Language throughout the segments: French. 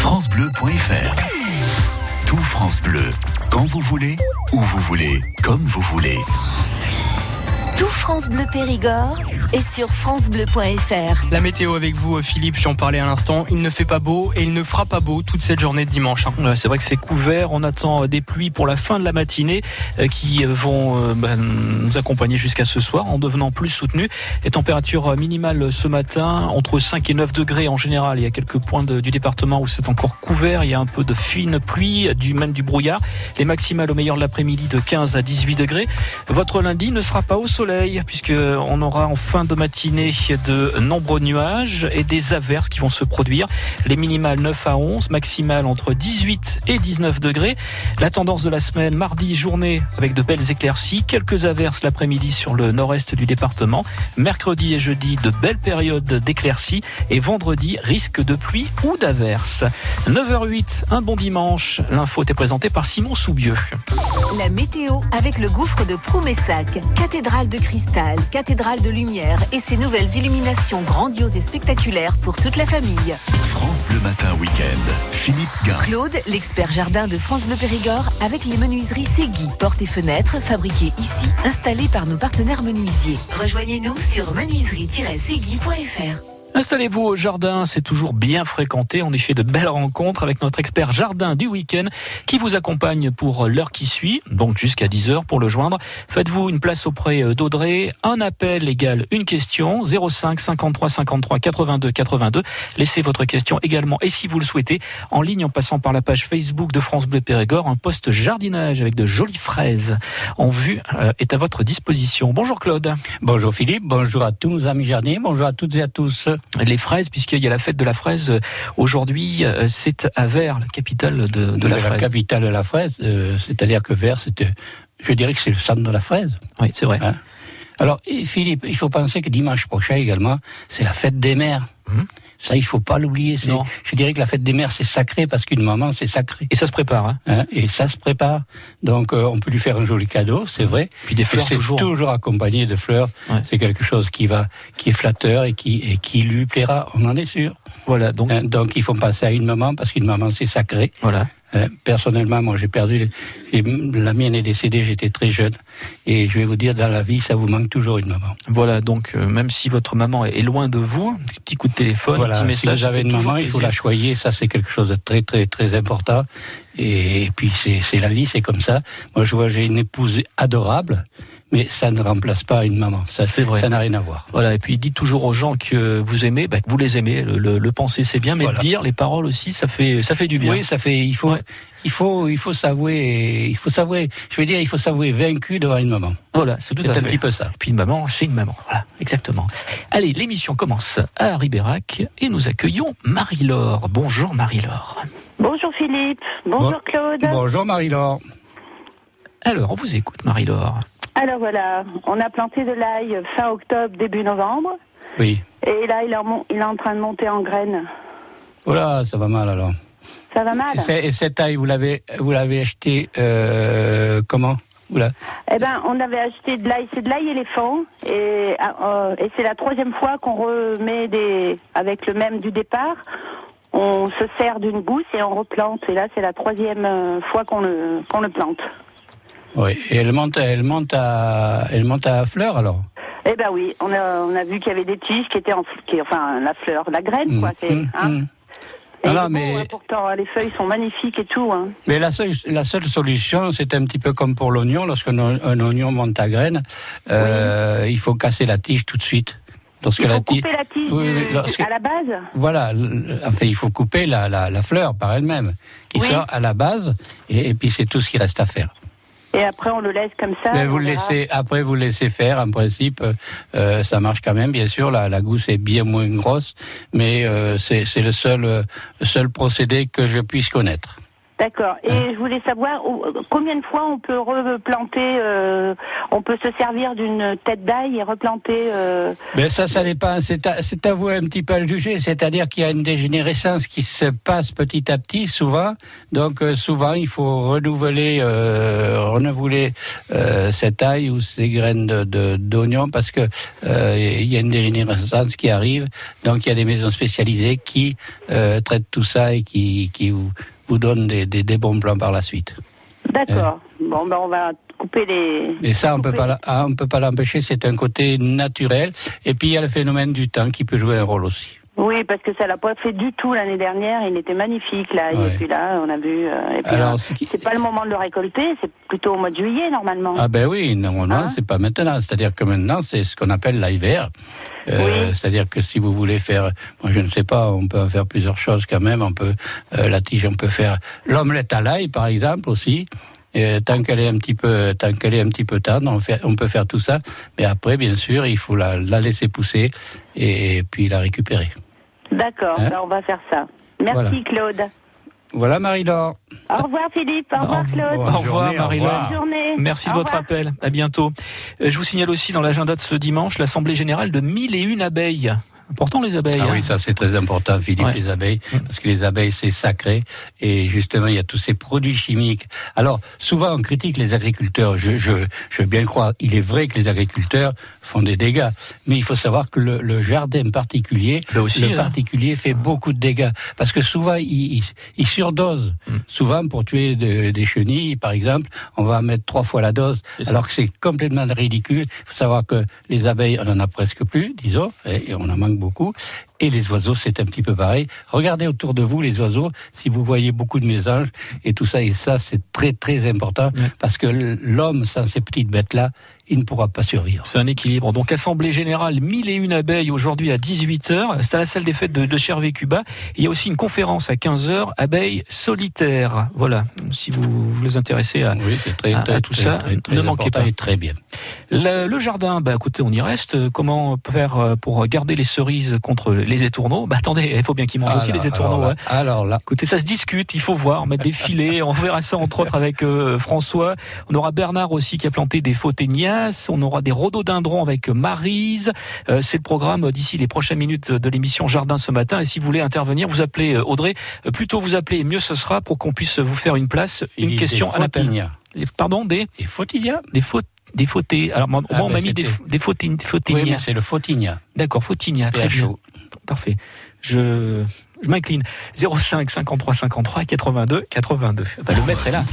FranceBleu.fr Tout France Bleu, quand vous voulez, où vous voulez, comme vous voulez. Tout France Bleu Périgord est sur francebleu.fr. La météo avec vous, Philippe, j'en parlais à l'instant. Il ne fait pas beau et il ne fera pas beau toute cette journée de dimanche. hein. C'est vrai que c'est couvert. On attend des pluies pour la fin de la matinée euh, qui vont euh, bah, nous accompagner jusqu'à ce soir en devenant plus soutenues. Les températures minimales ce matin entre 5 et 9 degrés en général. Il y a quelques points de- du département où c'est encore couvert. Il y a un peu de fine pluie, du, même du brouillard. Les maximales au meilleur de l'après-midi de 15 à 18 degrés. Votre lundi ne sera pas au soleil puisque on aura en fin de matinée de nombreux nuages et des averses qui vont se produire. Les minimales 9 à 11, maximales entre 18 et 19 degrés. La tendance de la semaine, mardi, journée avec de belles éclaircies, quelques averses l'après-midi sur le nord-est du département. Mercredi et jeudi, de belles périodes d'éclaircies et vendredi, risque de pluie ou d'averses. 9h08, un bon dimanche. L'info est présentée par Simon Soubieux. La météo avec le gouffre de. Cathédrale de cristal, cathédrale de lumière et ses nouvelles illuminations grandioses et spectaculaires pour toute la famille. France Bleu Matin Week-end. Philippe Gain. Claude, l'expert jardin de France Bleu Périgord, avec les menuiseries Segui, portes et fenêtres fabriquées ici, installées par nos partenaires menuisiers. Rejoignez-nous sur menuiserie-segui.fr. Installez-vous au jardin, c'est toujours bien fréquenté. On y fait de belles rencontres avec notre expert jardin du week-end qui vous accompagne pour l'heure qui suit, donc jusqu'à 10h pour le joindre. Faites-vous une place auprès euh, d'Audrey. Un appel égale une question. 05 53 53 82 82. Laissez votre question également, et si vous le souhaitez, en ligne en passant par la page Facebook de France Bleu Périgord. Un poste jardinage avec de jolies fraises en vue euh, est à votre disposition. Bonjour Claude. Bonjour Philippe, bonjour à tous nos amis jardiniers, bonjour à toutes et à tous. Les fraises, puisqu'il y a la fête de la fraise euh, aujourd'hui, euh, c'est à Vers, la capitale de, de la la fraise. capitale de la fraise, euh, c'est-à-dire que Vers, c'était, je dirais que c'est le centre de la fraise. Oui, c'est vrai. Hein Alors Philippe, il faut penser que dimanche prochain également, c'est la fête des mères. Mhm. Ça, il faut pas l'oublier. Je dirais que la fête des mères, c'est sacré parce qu'une maman, c'est sacré. Et ça se prépare. Hein. Hein, et ça se prépare. Donc, euh, on peut lui faire un joli cadeau, c'est vrai. Puis des Et fleurs c'est toujours. accompagné de fleurs. Ouais. C'est quelque chose qui va, qui est flatteur et qui, et qui lui plaira. On en est sûr. Voilà, donc Hein, donc, il faut penser à une maman parce qu'une maman, c'est sacré. voilà. Euh, personnellement, moi, j'ai perdu. La mienne est décédée, j'étais très jeune. Et je vais vous dire, dans la vie, ça vous manque toujours une maman. Voilà, donc euh, même si votre maman est loin de vous, petit coup de téléphone, Voilà, petit si message, vous ça avez fait une maman, il faut la choyer. Ça, c'est quelque chose de très, très, très important. Et, puis, c'est c'est la vie, c'est comme ça. Moi, je vois, j'ai une épouse adorable, mais ça ne remplace pas une maman. Ça, C'est vrai. Ça n'a rien à voir. Voilà, et puis dites toujours aux gens que vous aimez, bah, que vous les aimez. Le, le- le penser c'est bien, mais Voilà. le dire, les paroles aussi, ça fait ça fait du bien. Oui, ça fait. Il faut, Ouais. il faut, il faut s'avouer. Il faut s'avouer. Je veux dire, il faut s'avouer vaincu devant une maman. Voilà, c'est tout C'est à un fait. petit peu ça. Et puis une maman, c'est une maman. Voilà, exactement. Allez, l'émission commence à Ribérac et nous accueillons Marie-Laure. Bonjour Marie-Laure. Bonjour Philippe, bonjour Bon- Claude. Bonjour Marie-Laure. Alors, on vous écoute Marie-Laure. Alors voilà, on a planté de l'ail fin octobre, début novembre. Oui. Et là, il est, en, mon- il est en train de monter en graines. Voilà, ça va mal alors. Ça va mal Et, c'est- et cette taille, vous l'avez, vous l'avez acheté euh, comment vous la- Eh ben, on avait acheté de l'ail, c'est de l'ail éléphant. Et, euh, et c'est la troisième fois qu'on remet des, avec le même du départ. On se sert d'une gousse et on replante. Et là, c'est la troisième euh, fois qu'on le, qu'on le plante. Oui. Et elle monte, elle monte à, elle monte à fleur alors? Eh ben oui, on a, on a vu qu'il y avait des tiges qui étaient en, qui, enfin, la fleur, la graine, quoi. C'est, hein. Et non, mais- hein, pourtant, les feuilles sont magnifiques et tout. Hein. Mais la seule, la seule solution, c'est un petit peu comme pour l'oignon. Lorsqu'un un oignon monte à graine, euh, il faut casser la tige tout de suite. Lorsque Il la faut tige, couper la tige Oui, oui, lorsque- à la base. voilà, enfin, il faut couper la, la, la fleur par elle-même, qui Oui. sort à la base, et, et puis c'est tout ce qui reste à faire. Et après, on le laisse comme ça. Mais vous le laissez, après vous le laissez faire. En principe, euh, euh, ça marche quand même. Bien sûr, la, la gousse est bien moins grosse, mais euh, c'est c'est le seul, euh, seul procédé que je puisse connaître. D'accord. Et Hein je voulais savoir combien de fois on peut replanter, euh, on peut se servir d'une tête d'ail et replanter. euh, Mais ça, ça dépend. C'est à, c'est à vous un petit peu à le juger. C'est-à-dire qu'il y a une dégénérescence qui se passe petit à petit, souvent. Donc, euh, souvent, il faut renouveler, euh, renouveler euh, cette ail ou ces graines de- de- d'oignon parce que euh, il y a une dégénérescence qui arrive. Donc, il y a des maisons spécialisées qui euh, traitent tout ça et qui, qui vous, vous donnent des, des, des bons plans par la suite. D'accord. Bon, ben on va couper les. Et ça, on peut pas, ah, on peut pas l'empêcher. C'est un côté naturel. Et puis, il y a le phénomène du temps qui peut jouer un rôle aussi. Oui, parce que ça l'a pas fait du tout l'année dernière. Il était magnifique là. Ouais. Et puis là, on a vu. euh, et puis Alors, qui- c'est pas le moment de le récolter. C'est plutôt au mois de juillet normalement. Ah ben oui, normalement, Hein c'est pas maintenant. C'est-à-dire que maintenant, c'est ce qu'on appelle l'hiver. Euh, Oui. C'est-à-dire que si vous voulez faire, moi je ne sais pas, on peut en faire plusieurs choses quand même. On peut euh, la tige, on peut faire l'omelette à l'ail, par exemple aussi. Et tant qu'elle est un petit peu, tant qu'elle est un petit peu tendre, on, fait, on peut faire tout ça. Mais après, bien sûr, il faut la, la laisser pousser et, puis la récupérer. D'accord. Hein ben, on va faire ça. Merci Voilà. Claude. Voilà, Marie-Laure. Au revoir Philippe. Au revoir Claude. Au revoir Marie-Laure. revoir. Bonne journée. Merci de votre appel. À bientôt. Euh, Je vous signale aussi dans l'agenda de ce dimanche l'Assemblée générale de 1001 abeilles. Important les abeilles. Ah hein. oui, ça c'est très important, Philippe, Ouais. les abeilles, parce que les abeilles c'est sacré et justement il y a tous ces produits chimiques. Alors souvent on critique les agriculteurs, je, je, je veux bien le croire. Il est vrai que les agriculteurs font des dégâts, mais il faut savoir que le, le jardin particulier, aussi, le hein. particulier fait beaucoup de dégâts parce que souvent il, il, il surdose. Mm. Souvent pour tuer de- des chenilles, par exemple, on va mettre trois fois la dose, alors que c'est complètement ridicule. Il faut savoir que les abeilles, on en a presque plus, disons, et on en manque beaucoup. Et les oiseaux, c'est un petit peu pareil. Regardez autour de vous les oiseaux, si vous voyez beaucoup de mésanges et tout ça. Et ça, c'est très, très important parce que l'homme, sans ces petites bêtes-là, il ne pourra pas survivre. C'est un équilibre. Donc, Assemblée Générale 1001 abeilles aujourd'hui à 18h. C'est à la salle des fêtes de, de Chervé-Cuba. Il y a aussi une conférence à 15h, abeilles solitaires. Voilà. Si vous vous les intéressez à, Oui, c'est très, à- très, à tout très, ça, ne manquez pas. très bien. Le, le jardin, bah écoutez, on y reste. Comment faire euh, pour garder les cerises contre les étourneaux? Bah attendez, il faut bien qu'ils mangent aussi les étourneaux. alors là, hein. alors là, Écoutez, ça se discute, il faut voir, mettre des filets. On verra ça entre autres avec euh, François. On aura Bernard aussi qui a planté des On aura des rhododendrons avec Marise. Euh, C'est le programme d'ici les prochaines minutes de l'émission Jardin ce matin. Et si vous voulez intervenir, vous appelez euh, Audrey. Euh, Plus tôt vous appelez, mieux ce sera pour qu'on puisse vous faire une place, une question à l'appel. Pardon, des Des Fautignas des fautes. Des fautés. Alors, moi, Ah, on ben, m'a mis des, des fautines, Oui, c'est le Fautignas. D'accord, fautignas, très bien. PHO. Parfait. Je, je m'incline. 05 53 53 82 82. Bah, le maître est là.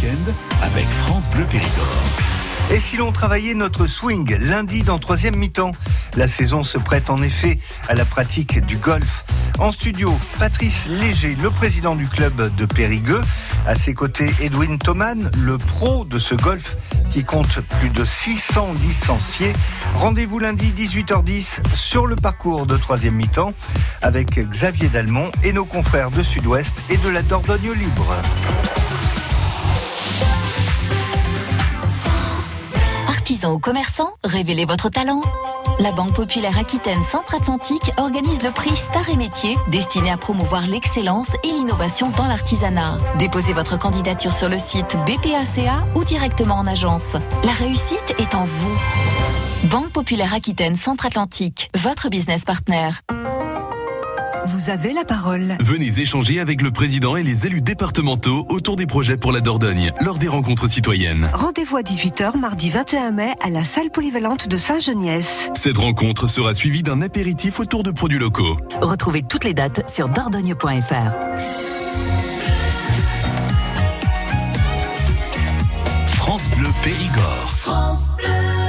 Avec France Bleu Périgord. Et si l'on travaillait notre swing lundi dans troisième mi-temps? La saison se prête en effet à la pratique du golf. En studio, Patrice Léger, le président du club de Périgueux. À ses côtés, Edwin Thoman, le pro de ce golf qui compte plus de 600 licenciés. Rendez-vous lundi 18h10 sur le parcours de troisième mi-temps avec Xavier Dalmont et nos confrères de Sud-Ouest et de la Dordogne Libre. Artisans ou commerçants, révélez votre talent. La Banque Populaire Aquitaine Centre-Atlantique organise le prix Star et Métiers destiné à promouvoir l'excellence et l'innovation dans l'artisanat. Déposez votre candidature sur le site BPACA ou directement en agence. La réussite est en vous. Banque Populaire Aquitaine Centre-Atlantique, votre business partner. Vous avez la parole. Venez échanger avec le président et les élus départementaux autour des projets pour la Dordogne lors des rencontres citoyennes. Rendez-vous à 18h mardi 21 mai à la salle polyvalente de Saint-Geniès. Cette rencontre sera suivie d'un apéritif autour de produits locaux. Retrouvez toutes les dates sur dordogne.fr. France Bleu Périgord.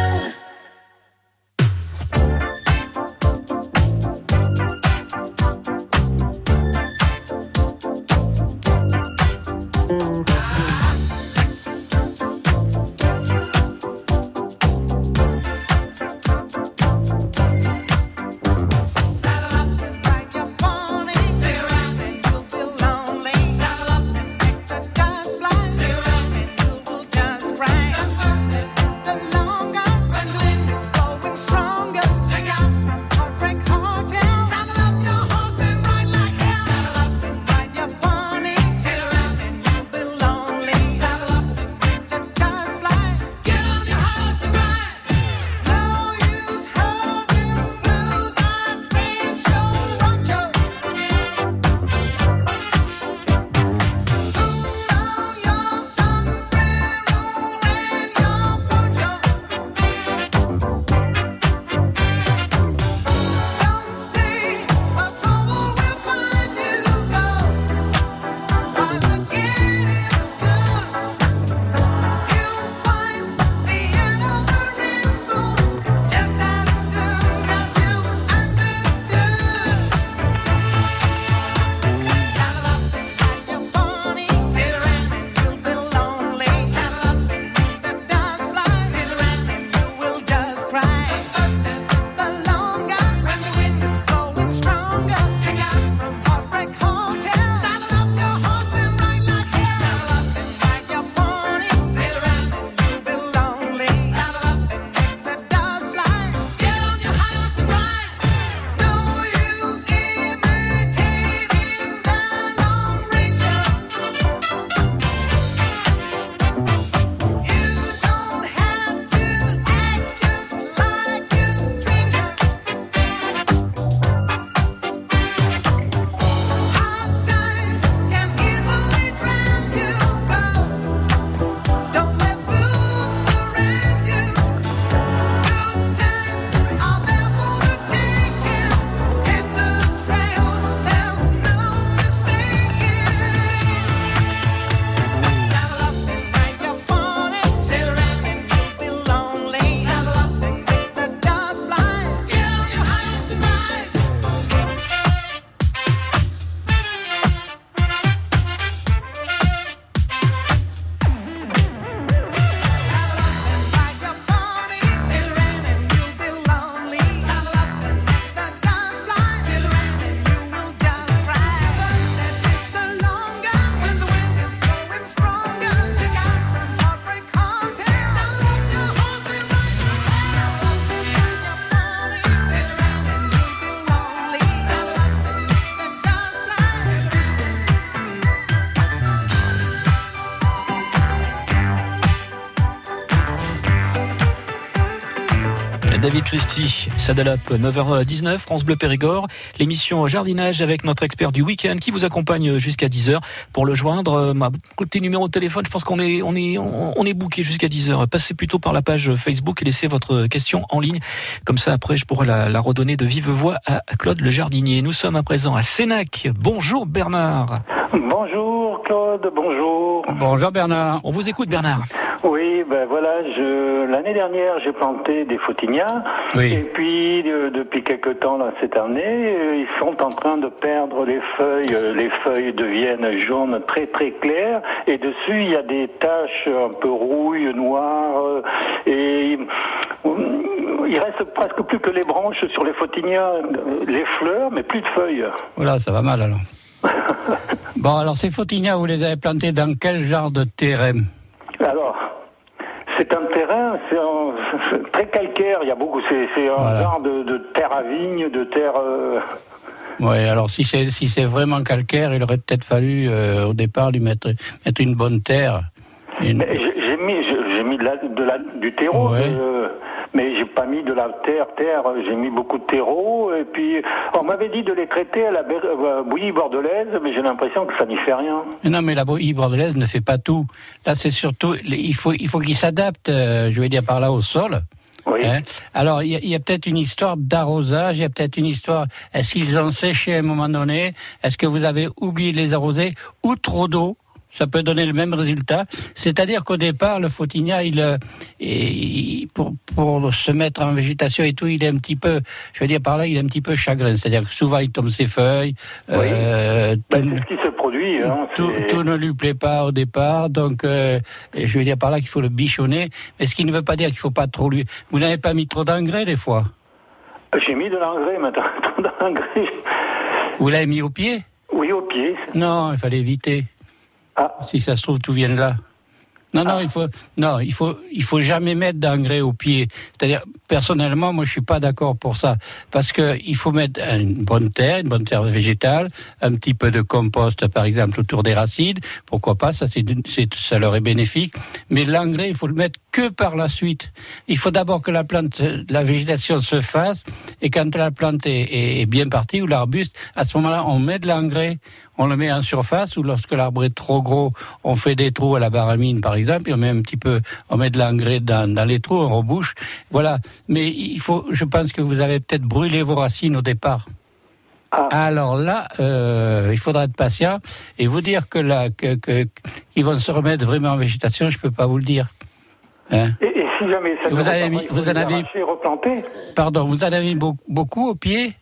David Christie, Sadalap, 9h19, France Bleu Périgord. L'émission Jardinage avec notre expert du week-end qui vous accompagne jusqu'à 10h. Pour le joindre, ma côté numéro de téléphone, je pense qu'on est, on est, on est jusqu'à 10h. Passez plutôt par la page Facebook et laissez votre question en ligne. Comme ça, après, je pourrai la, la redonner de vive voix à Claude le jardinier. Nous sommes à présent à Sénac. Bonjour Bernard. Bonjour Claude, bonjour. Bonjour Bernard. On vous écoute Bernard. Oui, ben voilà, je l'année dernière j'ai planté des fautinias Oui. et puis euh, depuis quelque temps là cette année, euh, ils sont en train de perdre les feuilles, Euh, les feuilles deviennent jaunes très très claires et dessus il y a des taches un peu rouilles, noires euh, et euh, il reste presque plus que les branches sur les fautinias, euh, les fleurs mais plus de feuilles. Voilà, ça va mal alors. Bon, alors ces fautinias, vous les avez plantés dans quel genre de terrain? Alors, c'est un terrain, c'est un- très calcaire. Il y a beaucoup, c'est un Voilà. genre de, de terre à vigne, de terre. euh, Oui, alors si c'est si c'est vraiment calcaire, il aurait peut-être fallu euh, au départ lui mettre mettre une bonne terre. Une- J'ai mis, j'ai mis de la, de la- du terreau, Ouais. Mais j'ai pas mis de la terre, terre. J'ai mis beaucoup de terreau. Et puis, on m'avait dit de les traiter à la euh, bouillie bordelaise, mais j'ai l'impression que ça n'y fait rien. Non, mais la bouillie bordelaise ne fait pas tout. Là, c'est surtout il faut il faut qu'il s'adapte, euh, je vais dire par là au sol. Oui. Hein Alors, il y a, il y a peut-être une histoire d'arrosage, il y a peut-être une histoire. Est-ce qu'ils ont séché à un moment donné? Est-ce que vous avez oublié de les arroser Ou trop d'eau? Ça peut donner le même résultat. C'est-à-dire qu'au départ, le fautigna, il, euh, il- pour, pour se mettre en végétation et tout, il est un petit peu, je veux dire par là, il est un petit peu chagrin. C'est-à-dire que souvent, il tombe ses feuilles. euh, Ben, tout- ce qui se produit. Hein, tout, ne lui plaît pas au départ, donc euh, je veux dire par là qu'il faut le bichonner, mais ce qui ne veut pas dire qu'il faut pas trop lui. Vous n'avez pas mis trop d'engrais des fois? J'ai mis de l'engrais maintenant. Vous l'avez mis au pied? Oui, au pied. Non, il fallait éviter. Ah. Si ça se trouve, tout vient de là. Non, non, il faut, non, il faut, il faut jamais mettre d'engrais au pied. C'est-à-dire, personnellement, moi, je suis pas d'accord pour ça, parce que il faut mettre une bonne terre, une bonne terre végétale, un petit peu de compost, par exemple, autour des racines. Pourquoi pas Ça, c'est- ça leur est bénéfique. Mais l'engrais, il faut le mettre que par la suite. Il faut d'abord que la plante, la végétation se fasse, et quand la plante est, est- est bien partie ou l'arbuste, à ce moment-là, on met de l'engrais on le met en surface ou lorsque l'arbre est trop gros, on fait des trous à la baramine par exemple, et on met un petit peu, on met de l'engrais dans, dans les trous, on rebouche. Voilà. Mais il faut, je pense que vous avez peut-être brûlé vos racines au départ. Alors là, euh, il faudra être patient et vous dire que là, que- qu'ils vont se remettre vraiment en végétation, je peux pas vous le dire. Hein Et, et si jamais ça Vous avez mis- vous en avez- replanter Pardon, vous en avez mis beau- beaucoup au pied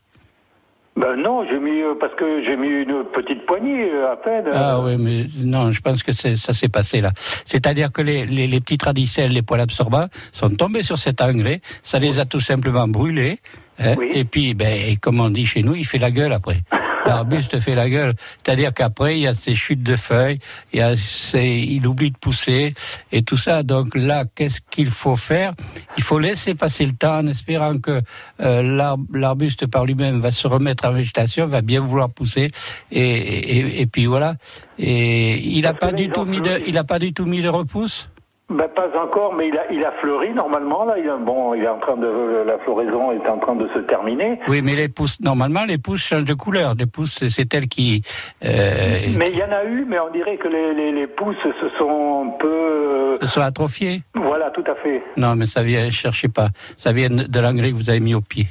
Ben non, j'ai mis euh, parce que j'ai mis une petite poignée euh, à peine. Ah oui, mais non, je pense que ça s'est passé là. C'est-à-dire que les, les, les petits radicelles, les poils absorbants, sont tombés sur cet engrais, ça les a tout simplement brûlés. hein, Et puis, ben, comme on dit chez nous, il fait la gueule après. L'arbuste fait la gueule. C'est-à-dire qu'après, il y a ces chutes de feuilles, il, y a ces- il oublie de pousser et tout ça. Donc là, qu'est-ce qu'il faut faire? Il faut laisser passer le temps en espérant que euh, l'arb- l'arbuste par lui-même va se remettre en végétation, va bien vouloir pousser. Et, et, et puis voilà. Et il n'a pas du tout mis de, il a pas du tout mis de repousse? Ben pas encore, mais il a, il a fleuri normalement là. Il a, bon, il est en train de la floraison est en train de se terminer. Oui, mais les pousses, normalement, les pousses changent de couleur. Les pousses, c'est elles qui. euh, Mais il y en a eu, mais on dirait que les, les, les pousses se sont un peu. se sont atrophiées. Voilà, tout à fait. Non, mais ça vient, cherchez pas. Ça vient de l'engrais que vous avez mis au pied.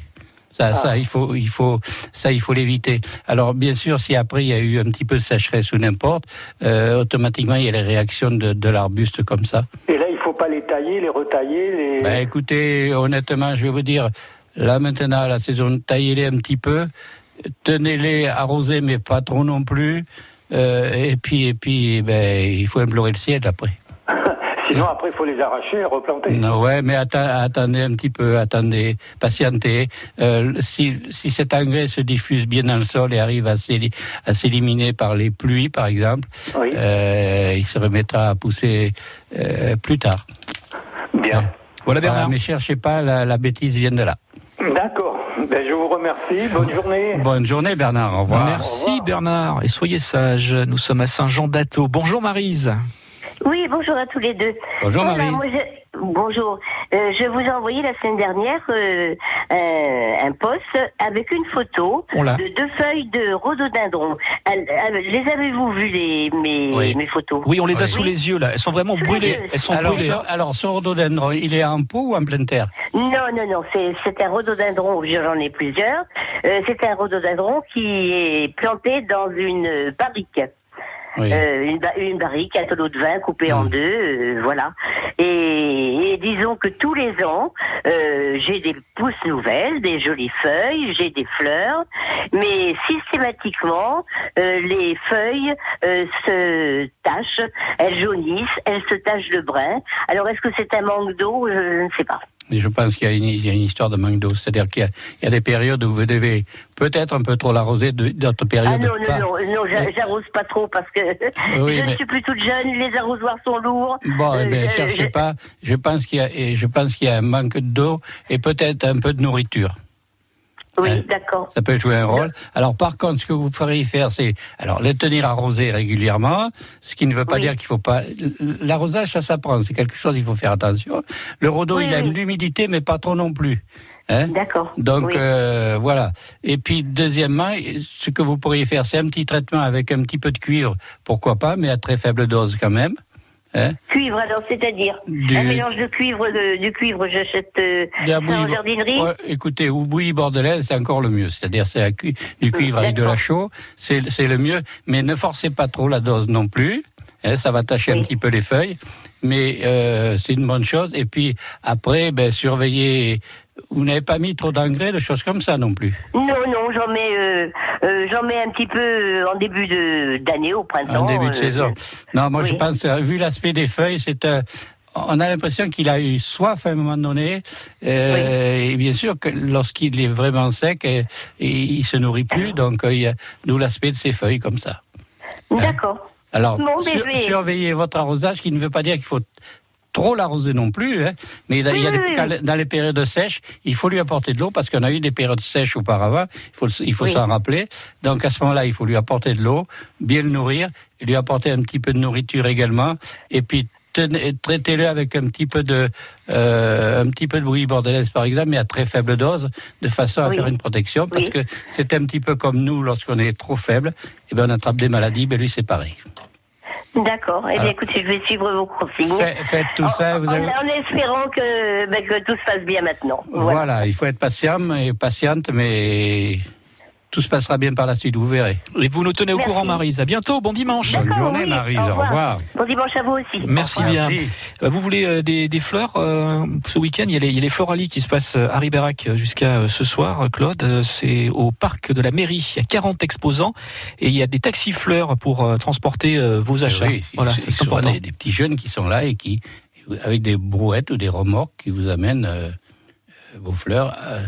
Ça, ça, il faut, il faut, ça, il faut l'éviter. Alors, bien sûr, si après il y a eu un petit peu de sécheresse ou n'importe, euh, automatiquement il y a les réactions de, de l'arbuste comme ça. Et là, il faut pas les tailler, les retailler, les. Ben, écoutez, honnêtement, je vais vous dire, là maintenant, la saison, taillez-les un petit peu, tenez-les arrosés, mais pas trop non plus. Euh, et puis, et puis, ben, il faut implorer le ciel après. Sinon, après, il faut les arracher et replanter. Non, ouais, mais atta- attendez un petit peu, attendez, patientez. Euh, si, si cet engrais se diffuse bien dans le sol et arrive à s'éli- à s'éliminer par les pluies, par exemple, euh, il se remettra à pousser euh, plus tard. Bien. Voilà Bernard. mais cherchez pas, la, la bêtise vient de là. D'accord. Ben, je vous remercie. Bonne journée. Bonne journée Bernard, au revoir. Merci Bernard et soyez sage. Nous sommes à Saint-Jean d'Ato. Bonjour Marise. Oui, bonjour à tous les deux. Bonjour, Marie. moi, je- Bonjour. Euh, je vous ai envoyé la semaine dernière euh, un, un post avec une photo On l'a. de deux feuilles de rhododendron. Les avez-vous vues les, mes, Oui. mes photos? Oui, on les a Oui. sous les yeux là. Elles sont vraiment Sous brûlées. Elles sont Alors, brûlées. ce, hein. alors, ce rhododendron, il est en pot ou en pleine terre? Non, non, non, c'est c'est un rhododendron, j'en ai plusieurs. Euh, c'est un rhododendron qui est planté dans une barrique. Oui. Euh, une, ba- une barrique, un tonneau de vin coupé en Mm. deux, euh, voilà. Et, et disons que tous les ans, euh, j'ai des pousses nouvelles, des jolies feuilles, j'ai des fleurs, mais systématiquement, euh, les feuilles euh, se tachent, elles jaunissent, elles se tachent de brun. Alors est-ce que c'est un manque d'eau? Je, ne sais pas. Je pense qu'il y, a une- il y a une histoire de manque d'eau. C'est-à-dire qu'il y, y a des périodes où vous devez peut-être un peu trop l'arroser, d'autres Ah périodes non, pas. non, non, non, Eh. j'arrose pas trop parce que Oui, je mais- ne suis plus toute jeune, les arrosoirs sont lourds. Bon, eh Euh, ben, je- cherchez je- pas. Je pense qu'il y a, je pense qu'il y a un manque d'eau et peut-être un peu de nourriture. Oui, Hein? d'accord. Ça peut jouer un rôle. Alors, par contre, ce que vous feriez faire, c'est alors les tenir arrosés régulièrement, ce qui ne veut pas Oui. dire qu'il faut pas. L'arrosage, ça s'apprend. C'est quelque chose, il faut faire attention. Le rhodo, Oui, il a oui. une humidité, mais pas trop non plus. Hein? D'accord. Donc Oui. euh, voilà. Et puis deuxièmement, ce que vous pourriez faire, c'est un petit traitement avec un petit peu de cuivre, pourquoi pas, mais à très faible dose quand même. Hein Cuivre, alors, c'est-à-dire Du- un mélange de cuivre, de, du cuivre, j'achète euh, ça en jardinerie. Ouais, écoutez, ou bouillie bordelaise, c'est encore le mieux. C'est-à-dire, c'est cu- du cuivre avec de la chaux, c'est le mieux. Mais ne forcez pas trop la dose non plus. hein, ça va tâcher un petit peu les feuilles, mais euh, c'est une bonne chose. Et puis après, ben, surveillez. Vous n'avez pas mis trop d'engrais, de choses comme ça non plus. Non, non, j'en mets, euh, euh, j'en mets un petit peu euh, en début de d'année, au printemps. En début de euh, saison. Non, moi je pense, vu l'aspect des feuilles, c'est un- on a l'impression qu'il a eu soif à un moment donné. Euh, Et bien sûr que lorsqu'il est vraiment sec, et, et il se nourrit plus, donc il y a d'où l'aspect de ses feuilles comme ça. D'accord. Alors, Bon, mais sur- surveillez votre arrosage, qui ne veut pas dire qu'il faut trop l'arroser non plus, hein, mais il y a- il y a Oui, des- dans les périodes sèches, il faut lui apporter de l'eau parce qu'on a eu des périodes sèches auparavant, il faut, il faut Oui. s'en rappeler. Donc à ce moment-là, il faut lui apporter de l'eau, bien le nourrir, lui apporter un petit peu de nourriture également, et puis traitez-le avec un petit peu de euh, un petit peu de bouillie bordelaise par exemple, mais à très faible dose, de façon à Oui. faire une protection, parce Oui. que c'est un petit peu comme nous lorsqu'on est trop faible, et ben on attrape des maladies, ben lui c'est pareil. D'accord. Eh bien, écoutez, je vais suivre vos consignes. Fait- faites tout ça, vous en, avez- en espérant que, ben, que tout se passe bien maintenant. Voilà. il faut être patient et patiente, mais tout se passera bien par la suite, vous verrez. Et vous nous tenez au Merci. courant, Marise. À bientôt. Bon dimanche. Bonne journée, oui, Maryse, au au revoir. Bon dimanche à vous aussi. Merci bien. Merci. Euh, Vous voulez euh, des, des fleurs euh, ce week-end? Il y a les, il y a les Floralies qui se passent à Ribérac jusqu'à euh, ce soir, Claude. C'est au parc de la mairie. Il y a 40 exposants et il y a des taxis fleurs pour euh, transporter euh, vos achats. Oui, voilà, c'est important. des, des petits jeunes qui sont là et qui, avec des brouettes ou des remorques, qui vous amènent euh, vos fleurs euh,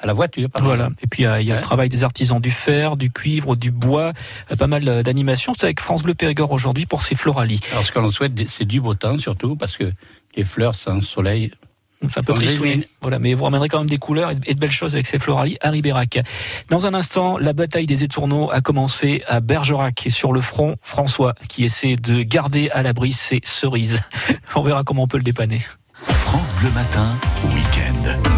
à la voiture. par Voilà. exemple. Et puis il y a, il y a le travail des artisans du fer, du cuivre, du bois, euh, pas mal euh, d'animations. C'est avec France Bleu Périgord aujourd'hui pour ces Floralies. Alors, ce qu'on souhaite, c'est du beau temps surtout, parce que les fleurs sans soleil, C'est un peu En triste, gris, oui. oui. Voilà, mais vous ramènerez quand même des couleurs et de- et de belles choses avec ces floralies à Ribérac. Dans un instant, la bataille des étourneaux a commencé à Bergerac et sur le front, François qui essaie de garder à l'abri ses cerises. On verra comment on peut le dépanner. France Bleu Matin, week-end.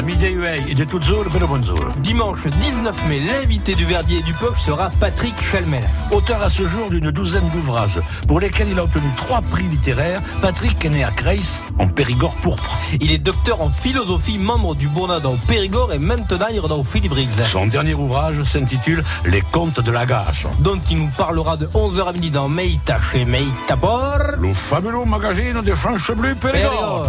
Huey et de zone. Dimanche 19 mai, l'invité du Verdier et du Peuple sera Patrick Chalmel. Auteur à ce jour d'une douzaine d'ouvrages, pour lesquels il a obtenu trois prix littéraires, Patrick est né à Creis, en Périgord pourpre. Il est docteur en philosophie, membre du Bournada au Périgord et maintenant il est au Philippe Son dernier ouvrage s'intitule Les Contes de la Gâche. Donc il nous parlera de 11h à midi dans Meita chez Meita. Le fabuleux magazine de France Bleu Périgord. Périgord.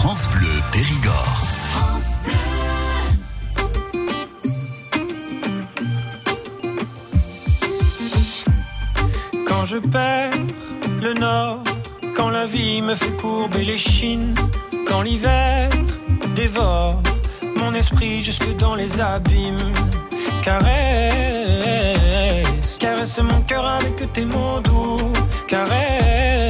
France Bleu Périgord. quand je perds le nord, quand la vie me fait courber les chines, quand l'hiver dévore mon esprit jusque dans les abîmes. Caresse, caresse mon cœur avec tes mots doux. Caresse,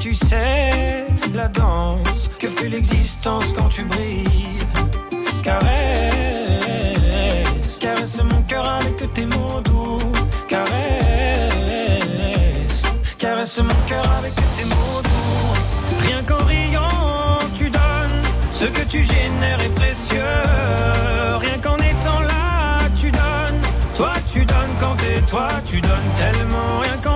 Tu sais la danse que fait l'existence quand tu brilles. Caresse, caresse mon cœur avec tes mots doux. Caresse, caresse mon cœur avec tes mots doux. Rien qu'en riant, tu donnes. Ce que tu génères est précieux. Rien qu'en étant là, tu donnes. Toi, tu donnes quand t'es toi, tu donnes tellement. Rien qu'en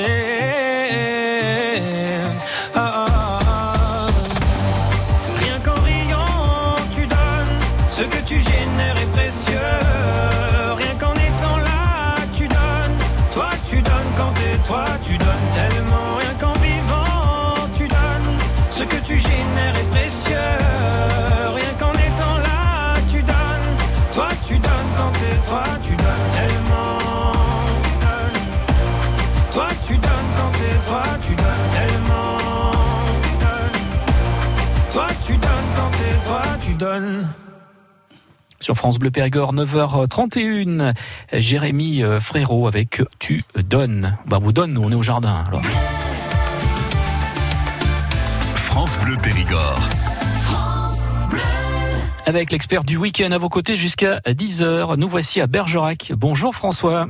Sur France Bleu Périgord, 9h31, Jérémy euh, Frérot avec Tu donnes. Bah, vous donne, nous on est au jardin. Alors. France Bleu Périgord. Avec l'expert du week-end à vos côtés jusqu'à 10h, nous voici à Bergerac. Bonjour François.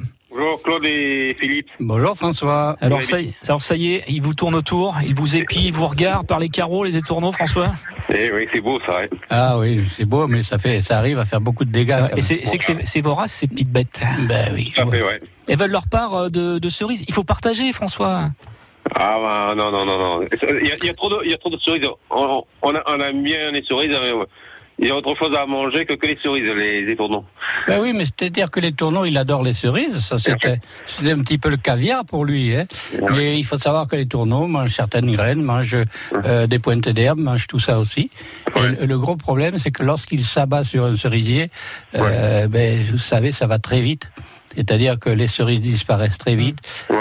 Bonjour Claude et Philippe. Bonjour François. Alors ça, y- alors ça y est, il vous tourne autour, il vous épie, il vous regarde par les carreaux, les étourneaux, François Eh oui, c'est beau ça. hein. Ah oui, c'est beau, mais ça fait, ça arrive à faire beaucoup de dégâts. c'est que c'est- vorace, ces petites bêtes. Ben oui. Fait, ouais. Elles veulent leur part euh, de, de cerises. Il faut partager, François. Ah bah, non, non, non, non. Il y a, il y a trop de, il y a trop de cerises. On, on, a- on aime bien les cerises. Il y a autre chose à manger que, que les cerises, les étournants. Ben oui, mais c'est-à-dire que les tourneaux, il adore les cerises. Ça, c'était, un petit peu le caviar pour lui. Hein. Mais il faut savoir que les tourneaux mangent certaines graines, mangent euh, des pointes d'herbe, mangent tout ça aussi. Et le, le gros problème, c'est que lorsqu'il s'abat sur un cerisier, euh, ben, vous savez, ça va très vite. C'est-à-dire que les cerises disparaissent très vite.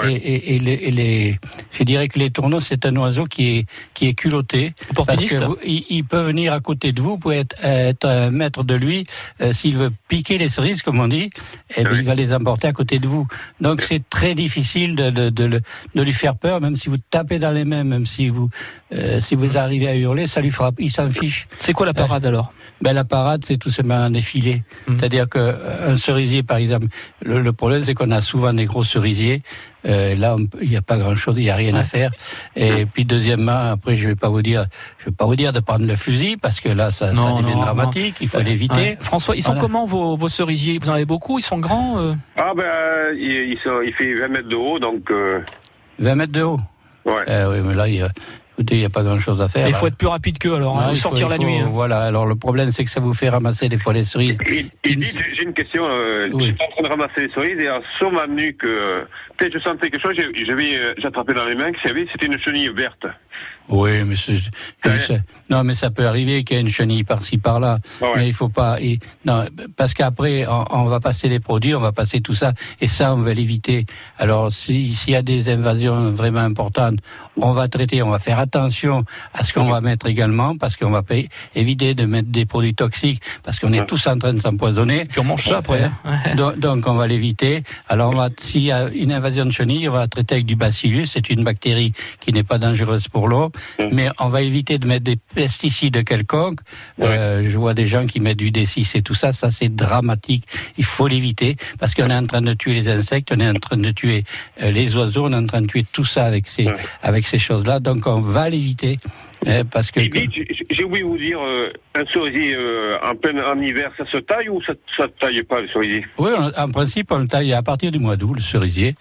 Et, et- et les, et les- je dirais que les tourneaux, c'est un oiseau qui est, qui est culotté. Parce que vous- il, il peut venir à côté de vous, vous pouvez être, être un maître de lui. Euh, S'il veut piquer les cerises, comme on dit, eh ben, il va les emporter à côté de vous. Donc c'est très difficile de, de, de, de lui faire peur, même si vous tapez dans les mains, même si vous, euh, si vous arrivez à hurler, ça lui fera, il s'en fiche. C'est quoi la parade alors? Ben, La parade, c'est tout simplement un défilé. C'est-à-dire qu'un cerisier, par exemple, le, le problème, c'est qu'on a souvent des gros cerisiers. Euh, là, il n'y a pas grand-chose, il n'y a rien à faire. Et puis, deuxièmement, après, je vais pas vous dire, je vais pas vous dire de prendre le fusil parce que là, ça, ça Non, devient non, dramatique. Il faut Euh, l'éviter. ouais. François, ils sont Voilà. comment vos, vos cerisiers? Vous en avez beaucoup? Ils sont grands euh? Ah ben, euh, il, il, sont- il fait 20 mètres de haut, donc... euh, 20 mètres de haut? Ouais. Euh, oui, mais là, il y a, écoutez, il n'y a pas grand-chose à faire. Il faut être plus rapide qu'eux alors, hein, Non, faut- sortir la faut- nuit. hein. Voilà. Alors, le problème, c'est que ça vous fait ramasser des fois les cerises. Il dit, j'ai une question. Euh, J'étais en train de ramasser les cerises et en sur ma nuque, euh, peut-être je sentais quelque chose. j'ai- J'avais, euh, j'ai attrapé dans les mains c'était une chenille verte. Oui, mais ça- non, mais ça peut arriver qu'il y ait une chenille par-ci par-là, mais il faut pas. et- non, parce qu'après, on, on va passer les produits, on va passer tout ça, et ça, on va l'éviter. Alors, si- s'il y a des invasions vraiment importantes, on va traiter, on va faire attention à ce qu'on va mettre également, parce qu'on va éviter de mettre des produits toxiques, parce qu'on est tous en train de s'empoisonner. Puis on mange ça après. hein. Euh, donc, donc on va l'éviter. Alors s'il y a une invasion de chenilles, on va traiter avec du bacillus. C'est une bactérie qui n'est pas dangereuse pour l'eau, mais on va éviter de mettre des pesticides quelconques. Euh, je vois des gens qui mettent du D6 et tout ça. Ça c'est dramatique. Il faut l'éviter parce qu'on est en train de tuer les insectes, on est en train de tuer euh, les oiseaux, on est en train de tuer tout ça avec ces avec ces choses-là. Donc on va l'éviter. hein, parce que j'ai- oublié de vous dire, euh, un cerisier euh, en plein en hiver, ça se taille ou ça ne taille pas le cerisier? Oui, on- en principe on le taille à partir du mois d'août le cerisier.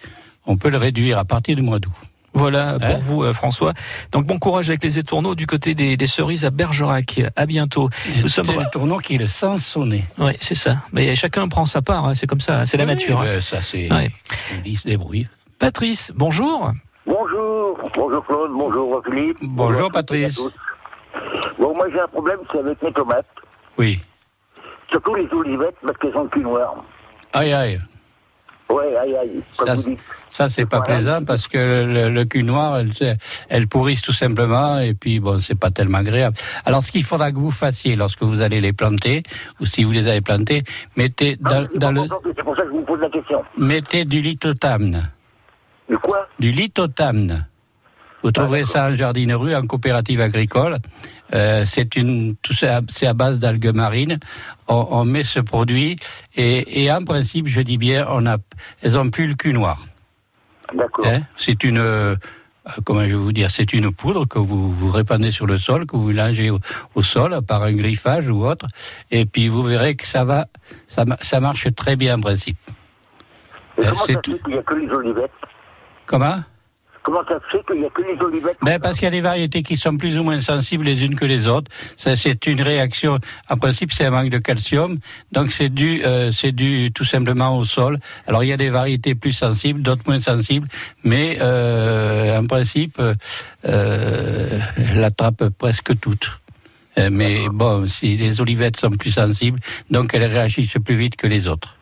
On peut le réduire à partir du mois d'août. Voilà pour Hein vous, euh, François. Donc bon courage avec les étourneaux du côté des, des cerises à Bergerac. À bientôt. Nous sommes C'est le tournant qui est le sens sonné. Oui, c'est ça. Mais chacun prend sa part. hein, C'est comme ça. C'est la nature. hein. ben, ça c'est. Ouais. Il se débrouille. Patrice, bonjour. Bonjour, bonjour Claude, bonjour Philippe. Bonjour, à Patrice. tous. Bon, moi j'ai un problème, c'est avec mes tomates. Oui. Surtout les olivettes parce qu'elles ont le cul noir. Aïe aïe. Ouais, aïe aïe, comme Ça, vous c'est- dites. ça c'est pas plaisant parce que le, le cul noir, elle, elle pourrisse tout simplement et puis bon, c'est pas tellement agréable. Alors ce qu'il faudra que vous fassiez lorsque vous allez les planter ou si vous les avez plantés, mettez dans, dans le, C'est pour ça que je vous pose la question. mettez du lithotamne. Du quoi? Du lithotamne. Vous trouverez ça en jardinerie, en coopérative agricole. Euh, c'est une, tout ça, c'est à base d'algues marines. On, on met ce produit et, et en principe, je dis bien, on a, elles ont plus le cul noir. D'accord. Hein c'est une, euh, comment je vais vous dire, c'est une poudre que vous, vous répandez sur le sol, que vous mélangez au, au sol par un griffage ou autre, et puis vous verrez que ça va, ça, ça marche très bien en principe. Et Euh, comment c'est ça fait qu'il n'y a que les olivettes? Comment? Comment ça se fait qu'il n'y a que les olivettes Ben parce qu'il y a des variétés qui sont plus ou moins sensibles les unes que les autres. Ça, c'est une réaction. En principe, c'est un manque de calcium. Donc, c'est dû, euh, c'est dû tout simplement au sol. Alors, il y a des variétés plus sensibles, d'autres moins sensibles, mais euh, en principe, euh, euh, elle attrape presque toutes. Euh, mais bon, si les olivettes sont plus sensibles, donc elles réagissent plus vite que les autres.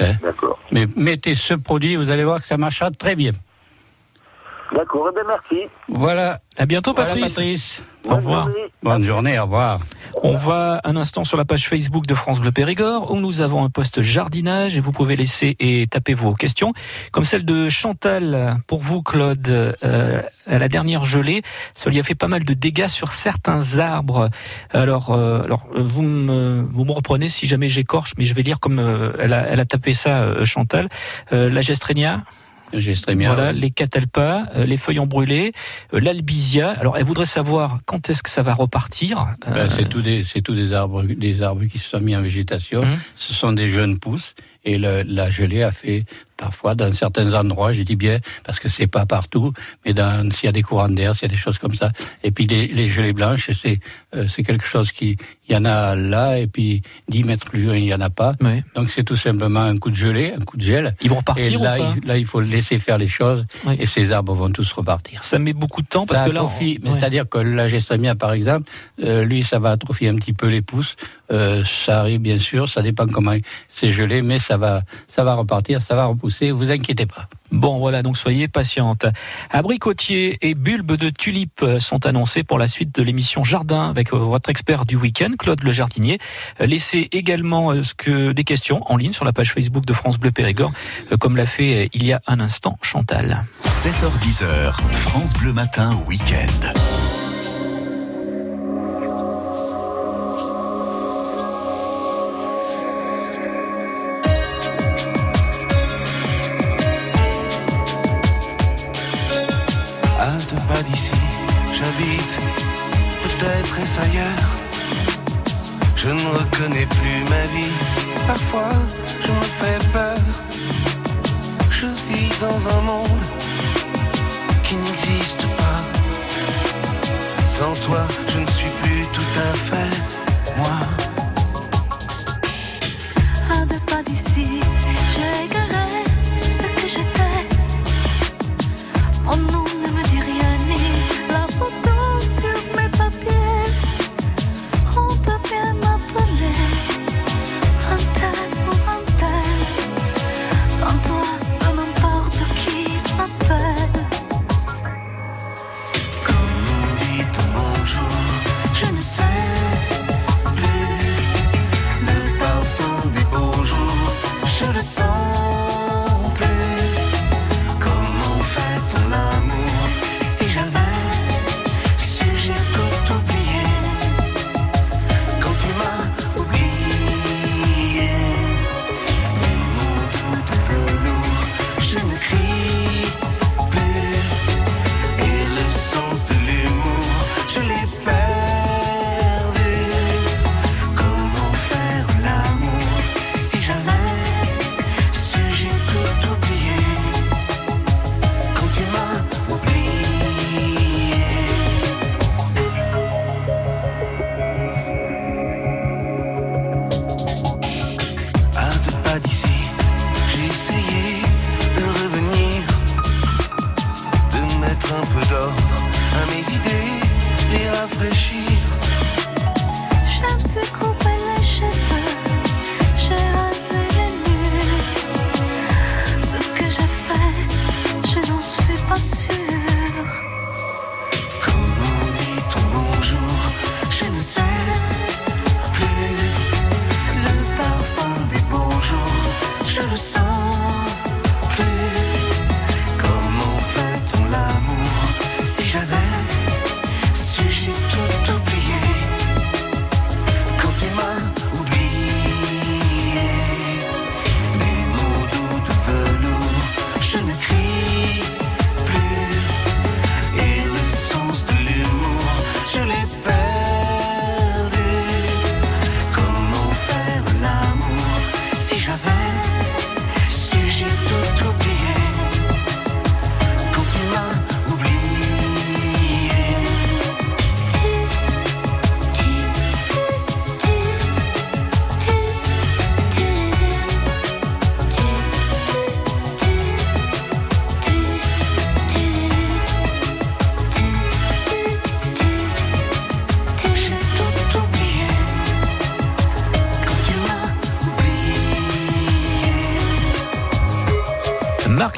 Hein D'accord. mais mettez ce produit, vous allez voir que ça marchera très bien. D'accord, eh bien merci. Voilà. À bientôt, Voilà, Patrice. Patrice. Au revoir. Bonne journée, au revoir. On va un instant sur la page Facebook de France Bleu Périgord où nous avons un poste jardinage et vous pouvez laisser et taper vos questions. Comme celle de Chantal pour vous, Claude. Euh, à la dernière gelée, ça lui a fait pas mal de dégâts sur certains arbres. Alors, euh, alors vous, me, vous me reprenez si jamais j'écorche, mais je vais lire comme euh, elle, a, elle a tapé ça, euh, Chantal. Euh, la gestrénia? Gestrémia, Voilà, oui. les catalpas, euh, les feuilles brûlées, euh, l'albizia. Alors, elle voudrait savoir quand est-ce que ça va repartir. Ben, Euh, c'est tous des, des arbres, des arbres qui se sont mis en végétation. Mhm. Ce sont des jeunes pousses et le- la gelée a fait parfois dans certains endroits, je dis bien parce que c'est pas partout, mais s'il y a des courants d'air, s'il y a des choses comme ça. Et puis les, les gelées blanches, c'est euh, c'est quelque chose qui il y en a là et puis 10 mètres plus loin il y en a pas. Donc c'est tout simplement un coup de gelée, un coup de gel. Ils vont repartir Et là, ou pas il, là il faut laisser faire les choses Oui. et ces arbres vont tous repartir. Ça met beaucoup de temps parce ça que là, on- mais ouais. c'est-à-dire que la gestrémia, par exemple, euh, lui, ça va atrophier un petit peu les pousses. Euh, ça arrive bien sûr, ça dépend comment c'est gelé, mais ça va, ça va repartir, ça va repousser. Vous inquiétez pas. Bon, voilà, donc soyez patiente. Abricotiers et bulbes de tulipes sont annoncés pour la suite de l'émission Jardin avec votre expert du week-end, Claude Le Jardinier. Laissez également euh, ce que des questions en ligne sur la page Facebook de France Bleu Périgord, euh, comme l'a fait il y a un instant Chantal. 7h10h, France Bleu Matin Week-end. Pas d'ici, j'habite, peut-être est-ce ailleurs. Je ne reconnais plus ma vie, parfois je me fais peur. Je vis dans un monde qui n'existe pas. Sans toi, je ne suis plus tout à fait moi. Pas d'ici,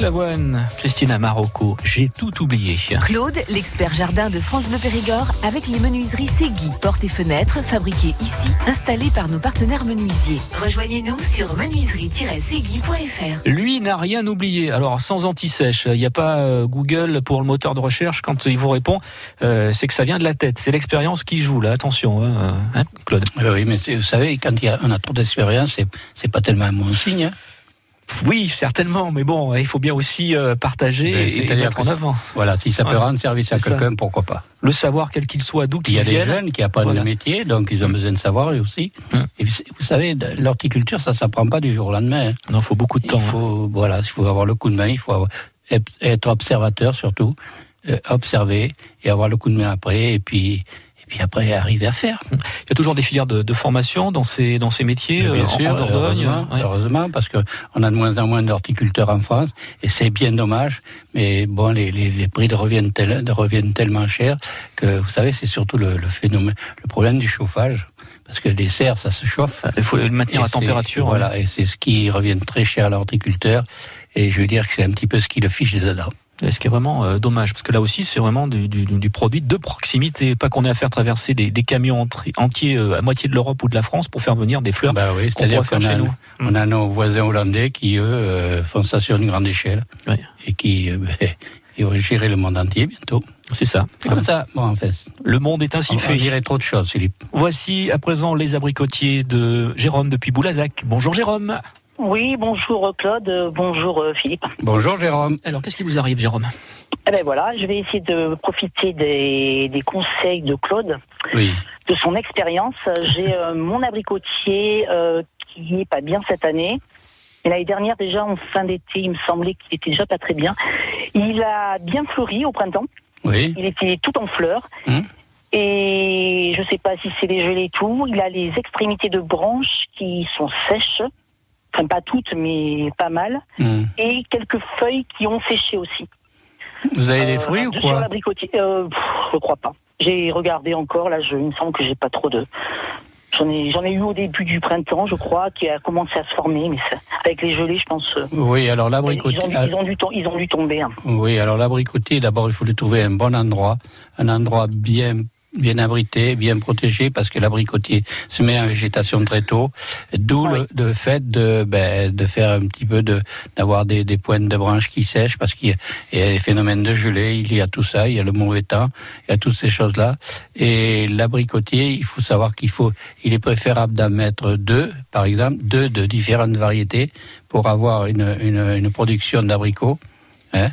Lavoine, Christina Marocco, j'ai tout oublié. Claude, l'expert jardin de France Bleu Périgord, avec les menuiseries Segui. Portes et fenêtres fabriquées ici, installées par nos partenaires menuisiers. Rejoignez-nous sur menuiserie-segui.fr. Lui n'a rien oublié. Alors sans anti-sèche, il n'y a pas euh, Google pour le moteur de recherche quand il vous répond, euh, c'est que ça vient de la tête. C'est l'expérience qui joue là. Attention, hein, hein, Claude. Oui, mais vous savez, quand il y a, on a trop d'expérience, c'est, c'est pas tellement un bon signe. hein. Oui, certainement, mais bon, il faut bien aussi euh, partager et, et c'est-à-dire mettre en avant. Voilà, si ça peut Voilà. rendre service à quelqu'un, pourquoi pas. Le savoir, quel qu'il soit, d'où Il qu'il y a des vienne. jeunes qui apprennent Voilà. le métier, donc ils ont besoin de savoir eux aussi. Et vous savez, de- l'horticulture, ça s'apprend pas du jour au lendemain. hein. Non, il faut beaucoup de temps. Il faut, voilà, il faut avoir le coup de main, il faut avoir- être observateur surtout, euh, observer et avoir le coup de main après, et puis, puis après arriver à faire. Il y a toujours des filières de, de formation dans ces, dans ces métiers, Mais euh, bien en- sûr, en Dordogne. heureusement, ouais. heureusement, parce que on a de moins en moins d'horticulteurs en France, et c'est bien dommage. Mais bon, les, les, les prix de reviennent, tel- de reviennent tellement chers que vous savez, c'est surtout le, le phénomène, le problème du chauffage, parce que les serres, ça se chauffe. Il faut le maintenir à température. Voilà, et c'est ce qui revient très cher à l'horticulteur. Et je veux dire que c'est un petit peu ce qui le fiche dedans. Et Ce qui est vraiment euh, dommage, parce que là aussi, c'est vraiment du, du, du produit de proximité. Pas qu'on ait à faire traverser des, des camions entiers euh, à moitié de l'Europe ou de la France pour faire venir des fleurs Bah oui, qu'on c'est-à-dire pourrait faire qu'on chez a, nous. on a nos voisins hollandais qui, eux, euh, font ça sur une grande échelle. Et qui, ils vont gérer le monde entier bientôt. C'est ça. C'est comme ça. Bon, en fait. Le monde est ainsi On, fait. on dirait trop de choses, Philippe. Voici à présent les abricotiers de Jérôme depuis Boulazac. Bonjour Jérôme. Oui, bonjour Claude, bonjour euh, Philippe. Bonjour Jérôme. Alors, qu'est-ce qui vous arrive Jérôme Eh ben voilà, je vais essayer de profiter des, des conseils de Claude, Oui. de son expérience. J'ai euh, mon abricotier euh, qui est pas bien cette année. Et l'année dernière, déjà en fin d'été, il me semblait qu'il était déjà pas très bien. Il a bien fleuri au printemps. Oui. Il était tout en fleurs. Hum. Et je sais pas si c'est les gelées et tout. Il a les extrémités de branches qui sont sèches. Enfin, pas toutes, mais pas mal. Hum. Et quelques feuilles qui ont séché aussi. Vous avez des Euh, fruits ou Sur quoi l'abricotier, euh, pff, je crois pas. J'ai regardé encore, là, je, il me semble que j'ai pas trop de. J'en ai, j'en ai eu au début du printemps, je crois, qui a commencé à se former, mais ça- avec les gelées, je pense. euh, Oui, alors l'abricotier. ils, ont dû, tom- ils ont dû tomber. hein. Oui, alors l'abricotier, d'abord, il faut lui trouver un bon endroit, un endroit bien bien abrité, bien protégé, parce que l'abricotier se met en végétation très tôt, d'où le, le fait de, ben, de faire un petit peu de, d'avoir des, des pointes de branches qui sèchent, parce qu'il y y a des phénomènes de gelée, il y a tout ça, il y a le mauvais temps, il y a toutes ces choses-là. Et l'abricotier, il faut savoir qu'il faut, il est préférable d'en mettre deux, par exemple, deux de différentes variétés, pour avoir une, une, une production d'abricots. Hein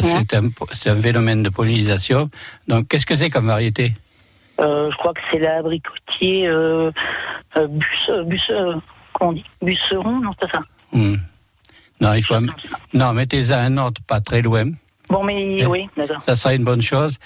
c'est un, c'est un phénomène de pollinisation. Donc, qu'est-ce que c'est comme variété? Je crois que c'est l'abricotier euh, euh, bus, euh, bus, euh, comment on dit Busseron, non, c'est ça. Hmm. Non, il faut. Non, mettez-en un autre pas très loin. Bon, mais Eh, oui, d'accord. Ça sera une bonne chose.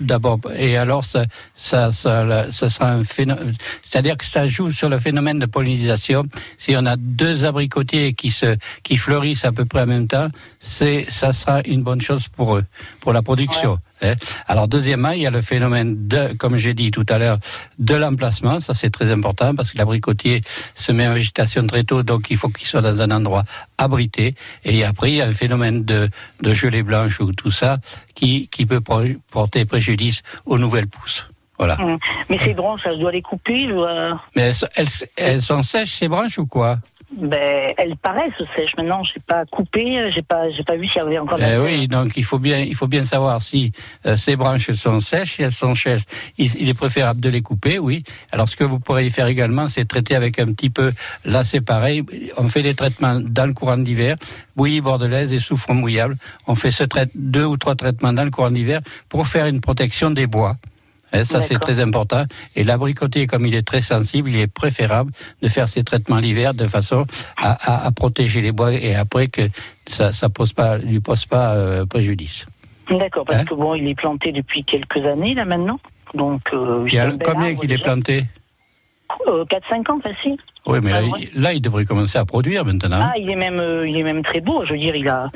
D'abord, et alors, ça, ça, ça, ça sera un phénomène. C'est-à-dire que ça joue sur le phénomène de pollinisation. Si on a deux abricotiers qui se, qui fleurissent à peu près en même temps, c'est, ça sera une bonne chose pour eux, pour la production. hein. Alors, deuxièmement, il y a le phénomène de, comme j'ai dit tout à l'heure, de l'emplacement. Ça, c'est très important parce que l'abricotier se met en végétation très tôt, donc il faut qu'il soit dans un endroit abrité. Et après, il y a un phénomène de, de gelée blanche ou tout ça qui, qui peut por- porter préjudice aux nouvelles pousses. Voilà. Hum. Mais ces branches, je dois les couper, je dois... Mais elles, elles, elles sont sèches, ces branches, ou quoi? Ben, elles paraissent sèches maintenant. Je sais pas couper. J'ai pas, j'ai pas vu s'il y avait encore. Eh oui, donc il faut bien, il faut bien savoir si euh, ces branches sont sèches, si elles sont sèches, il, il est préférable de les couper, oui. Alors ce que vous pourriez faire également, c'est traiter avec un petit peu, là c'est pareil, on fait des traitements dans le courant d'hiver, bouillie bordelaise et soufre mouillable. On fait ce deux ou trois traitements dans le courant d'hiver pour faire une protection des bois. Eh, ça, c'est très important. Et l'abricotier, comme il est très sensible, il est préférable de faire ces traitements l'hiver de façon à, à- à protéger les bois et après que ça ne pose pas, lui pose pas euh, préjudice. D'accord, Hein parce que bon, il est planté depuis quelques années là maintenant. Donc, euh, Il y a combien qu'il est planté Euh, 4-5 ans facile. Oui, mais là, Ah, il, là, il devrait commencer à produire maintenant. Ah, il est même, euh, il est même très beau. Je veux dire, il a.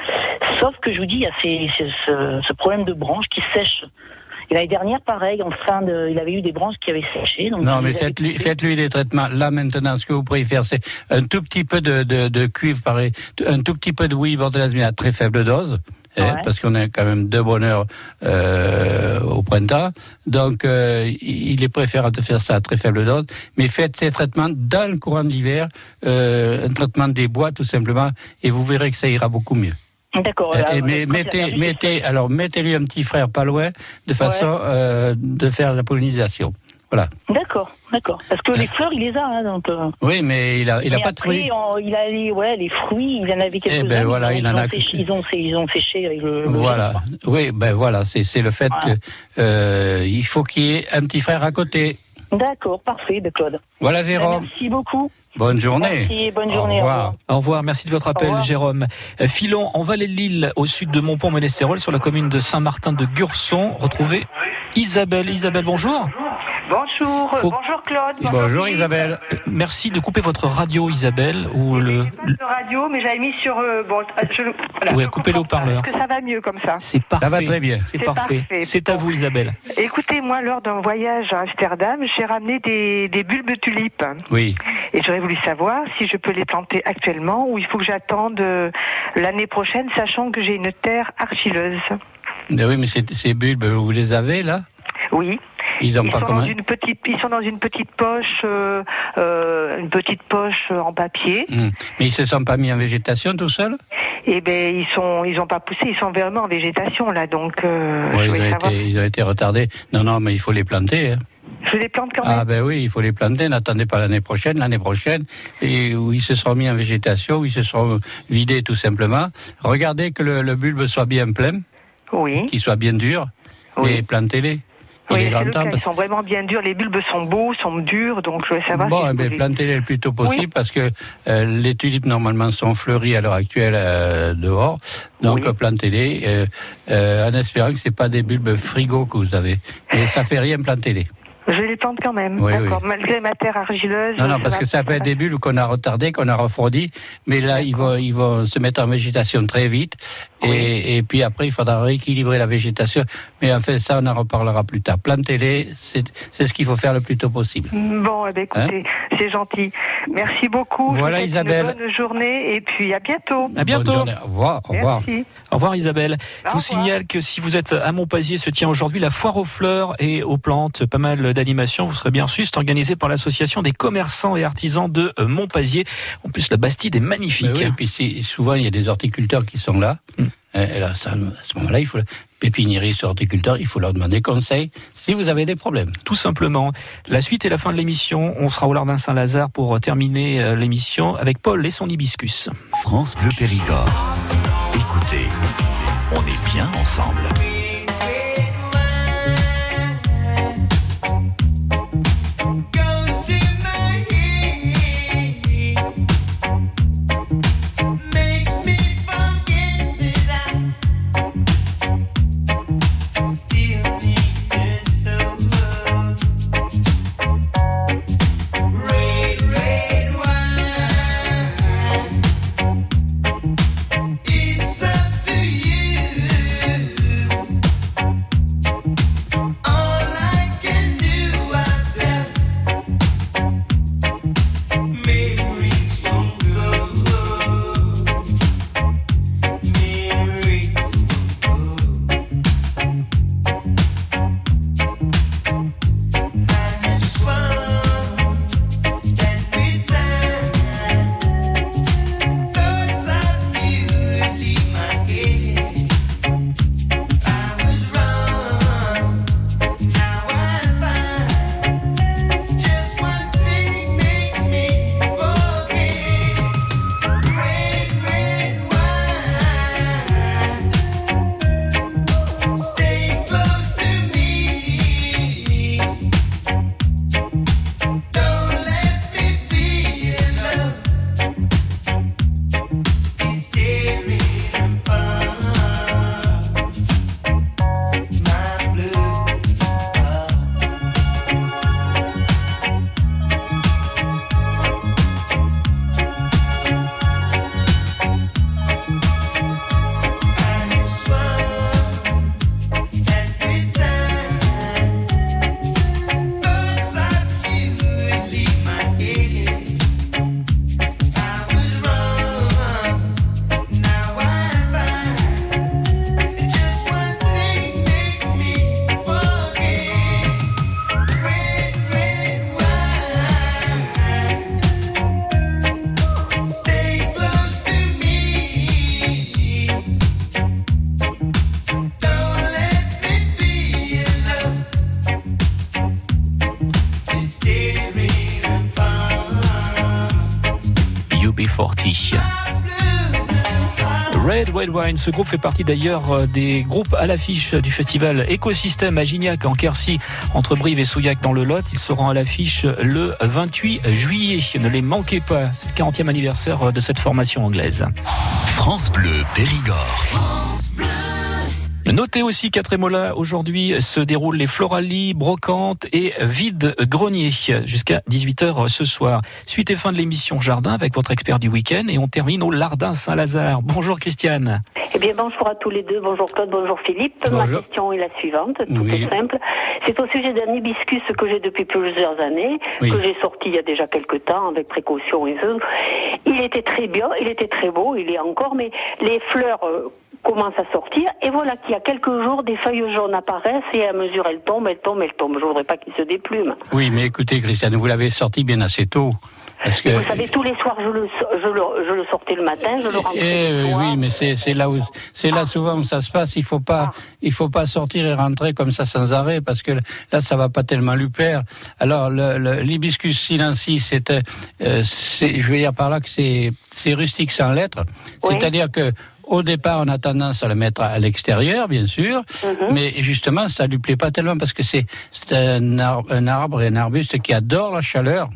Sauf que je vous dis, il y a ces- ces- ce, ce problème de branches qui sèchent. Et l'année dernière, pareil, en fin de, il avait eu des branches qui avaient séché. Donc Non, mais faites-lui coupées. faites-lui des traitements. Là, maintenant, ce que vous pourriez faire, c'est un tout petit peu de, de, de cuivre, pareil, un tout petit peu de oui à très faible dose. Ouais. parce qu'on a quand même deux bonheurs euh, au printemps. Donc, euh, il est préférable de faire ça à très faible dose. Mais faites ces traitements dans le courant de l'hiver, euh, un traitement des bois tout simplement, et vous verrez que ça ira beaucoup mieux. D'accord. Et- mais mettez, mettez, alors mettez-lui un petit frère pas loin, de façon euh, de faire la pollinisation. Voilà. D'accord, d'accord. Parce que les fleurs, il les a, hein, donc. euh, Oui, mais il a, il a pas de fruits. on- il a les, ouais, les fruits, il en avait quelques-uns. ben mais voilà, ils il ont en a séché, ils ont, ils ont séché avec le. le- Voilà. Oui, ben voilà, c'est c'est le fait Voilà. que euh, il faut qu'il y ait un petit frère à côté. D'accord, parfait, de Claude. Voilà, Ben, Jérôme. Merci beaucoup. Bonne journée. Merci, bonne Au journée. revoir. Au revoir, merci de votre appel. Jérôme. Euh, Filons en vallée de Lille, au sud de Montpont-Ménestérol, sur la commune de Saint-Martin de Gurson. Retrouvez Isabelle. Isabelle, bonjour. Bonjour, Faut- bonjour Claude. Bonjour. Isabelle. Euh, Merci de couper votre radio, Isabelle, ou le. Le radio, mais j'avais mis sur. euh, bon, je, voilà, Ouais, je coupez le comprends pas. haut-parleur. Est-ce que ça va mieux comme ça C'est parfait. Ça va très bien. C'est parfait. parfait. C'est à vous, Isabelle. Écoutez, moi, lors d'un voyage à Amsterdam, j'ai ramené des, des bulbes de tulipes. Oui. Et j'aurais voulu savoir si je peux les planter actuellement ou il faut que j'attende euh, l'année prochaine, sachant que j'ai une terre argileuse. Ben oui, mais ces bulbes, vous les avez là? Oui. Ils ont Ils pas sont, dans une petite, ils sont dans une petite poche, euh, euh, une petite poche en papier. Hmm. Mais ils se sont pas mis en végétation tout seuls? Et ben ils sont, ils ont pas poussé, ils sont vraiment en végétation là. Donc euh, je ils ont, été, ils ont été retardés. Non, non, mais il faut les planter. hein. Je les plante quand même. Ah ben oui, il faut les planter. N'attendez pas l'année prochaine. L'année prochaine, et où ils se seront mis en végétation, où ils se seront vidés tout simplement. Regardez que le, le bulbe soit bien plein, Oui. qu'il soit bien dur, et plantez-les. Oui, c'est le cas. Ils sont vraiment bien durs. Les bulbes sont beaux, sont durs, donc je voulais savoir. Bon, si eh plantez-les le plus tôt possible Oui. parce que euh, les tulipes normalement sont fleuries à l'heure actuelle euh, dehors. Donc euh, plantez-les euh, euh, en espérant que c'est pas des bulbes frigo que vous avez. Mais ça fait rien, plantez-les. Je les plante quand même. Oui, D'accord. oui. Malgré ma terre argileuse. Non, non, parce que ça peut être des bulbes qu'on a retardés, qu'on a refroidis, mais là ils vont, ils vont se mettre en végétation très vite, et, et puis après il faudra rééquilibrer la végétation. Mais enfin ça on en reparlera plus tard. Plantez-les, c'est c'est ce qu'il faut faire le plus tôt possible. Bon, eh ben, écoutez, c'est gentil. Merci beaucoup. Je vous Hein Voilà, Isabelle. Une bonne journée et puis à bientôt. À bientôt. Bonne journée. Au revoir. Au revoir. Merci. Au revoir Isabelle. Je vous signale que si vous êtes à Montpazier, se tient aujourd'hui la foire aux fleurs et aux plantes. Pas mal d'animations. Vous serez bien reçus. C'est organisé par l'association des commerçants et artisans de euh, Montpazier. En plus, la Bastide est magnifique. Oui, et puis souvent il y a des horticulteurs qui sont là. Hmm. Et là, ça, à ce moment-là, il faut pépiniéristes, horticulteurs, il faut leur demander conseil si vous avez des problèmes. Tout simplement. La suite et la fin de l'émission. On sera au Lardin Saint-Lazare pour terminer euh, l'émission avec Paul et son hibiscus. France Bleu Périgord. Écoutez, on est bien ensemble. UB40. Red Red Wine, ce groupe fait partie d'ailleurs euh, des groupes à l'affiche du festival Écosystème à Gignac en Quercy, entre Brive et Souillac dans le Lot. Ils seront à l'affiche le 28 juillet. Ne les manquez pas, c'est le 40e anniversaire de cette formation anglaise. France Bleu Périgord. Notez aussi qu'à Trémola, aujourd'hui, se déroulent les floralies, brocantes et vides greniers jusqu'à 18h ce soir. Suite et fin de l'émission Jardin avec votre expert du week-end et on termine au Lardin Saint-Lazare. Bonjour Christiane. Eh bien, bonjour à tous les deux. Bonjour Claude, bonjour Philippe. Ma question est la suivante, tout Oui. est simple. C'est au sujet d'un hibiscus que j'ai depuis plusieurs années, Oui. que j'ai sorti il y a déjà quelques temps avec précaution et tout. Il était très bien, il était très beau, il est encore, mais les fleurs commencent à sortir. Et voilà qu'il y a quelques jours, des feuilles jaunes apparaissent et à mesure elles tombent, elles tombent, elles tombent. Je voudrais pas qu'ils se déplument. Oui, mais écoutez, Christiane, vous l'avez sorti bien assez tôt. Parce que, Vous savez, tous les soirs, je le, je le, je le sortais le matin, je le rentrais Eh, le oui, oui, mais c'est c'est là où c'est là souvent où ça se passe. Il faut pas il faut pas sortir et rentrer comme ça sans arrêt parce que là ça va pas tellement lui plaire. Alors l'hibiscus silencis, c'est euh, je veux dire par là que c'est c'est rustique sans lettres. C'est-à-dire que au départ, on a tendance à le mettre à l'extérieur, bien sûr, Mhm. mais justement, ça lui plaît pas tellement parce que c'est un, ar- un arbre et un arbuste qui adore la chaleur.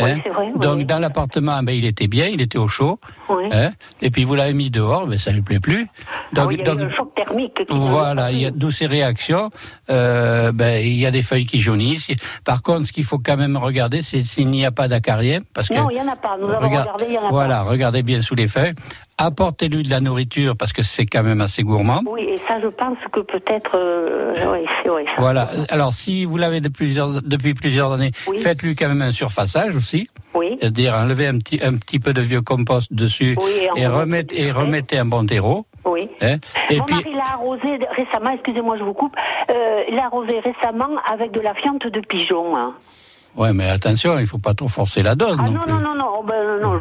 hein. vrai, oui, Donc oui. dans l'appartement, ben, il était bien, il était au chaud. Oui. hein. Et puis vous l'avez mis dehors, ben, ça lui plaît plus. Ah oui, il y a eu un choc thermique. Voilà, il y a d'où ces réactions. Euh, ben, il y a des feuilles qui jaunissent. Par contre, ce qu'il faut quand même regarder, c'est s'il n'y a pas d'acariens, parce que Non, il n'y en a pas. Nous avons Regarde- regardé, il n'y en a voilà, regardez bien sous les feuilles. Apportez-lui de la nourriture parce que c'est quand même assez gourmand. Oui, et ça, je pense que peut-être. Euh, ouais, ça. Voilà. Alors, si vous l'avez de plusieurs- depuis plusieurs années, faites-lui quand même un surfaçage aussi. Oui. C'est-à-dire enlevez un petit, un petit peu de vieux compost dessus Oui, et remettez, et remettez un bon terreau. Oui. hein. Et Mon puis, mari l'a arrosé récemment, excusez-moi, je vous coupe. Euh, il l'a arrosé récemment avec de la fiente de pigeon. hein. Ouais, mais attention, il faut pas trop forcer la dose Ah non non, plus. non, non, non, ben, non,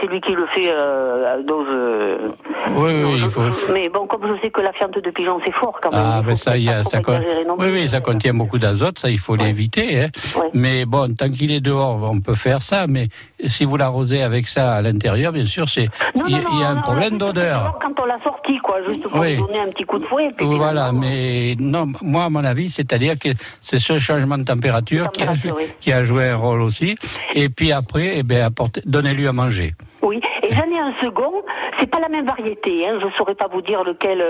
c'est lui qui le fait euh, à dose. euh, Oui, oui, il faut. Mais bon, comme je sais que la fiente de pigeon, c'est fort quand même. Ah, ben ça, y a, ça, con- oui, oui, ça contient beaucoup d'azote, ça, il faut l'éviter. Hein. Mais bon, tant qu'il est dehors, on peut faire ça. Mais si vous l'arrosez avec ça à l'intérieur, bien sûr, c'est il y, a- y un non, problème non, d'odeur. Quand on l'a sorti, quoi, juste pour Oui. lui donner un petit coup de fouet. et puis Voilà, mais non, moi, à mon avis, c'est-à-dire que c'est ce changement de température, qui, a, joué- qui a joué un rôle aussi. Et puis après, eh ben, apportez- donnez-lui à manger. Oui, et j'en ai un second, c'est pas la même variété, hein, je saurais pas vous dire lequel. euh,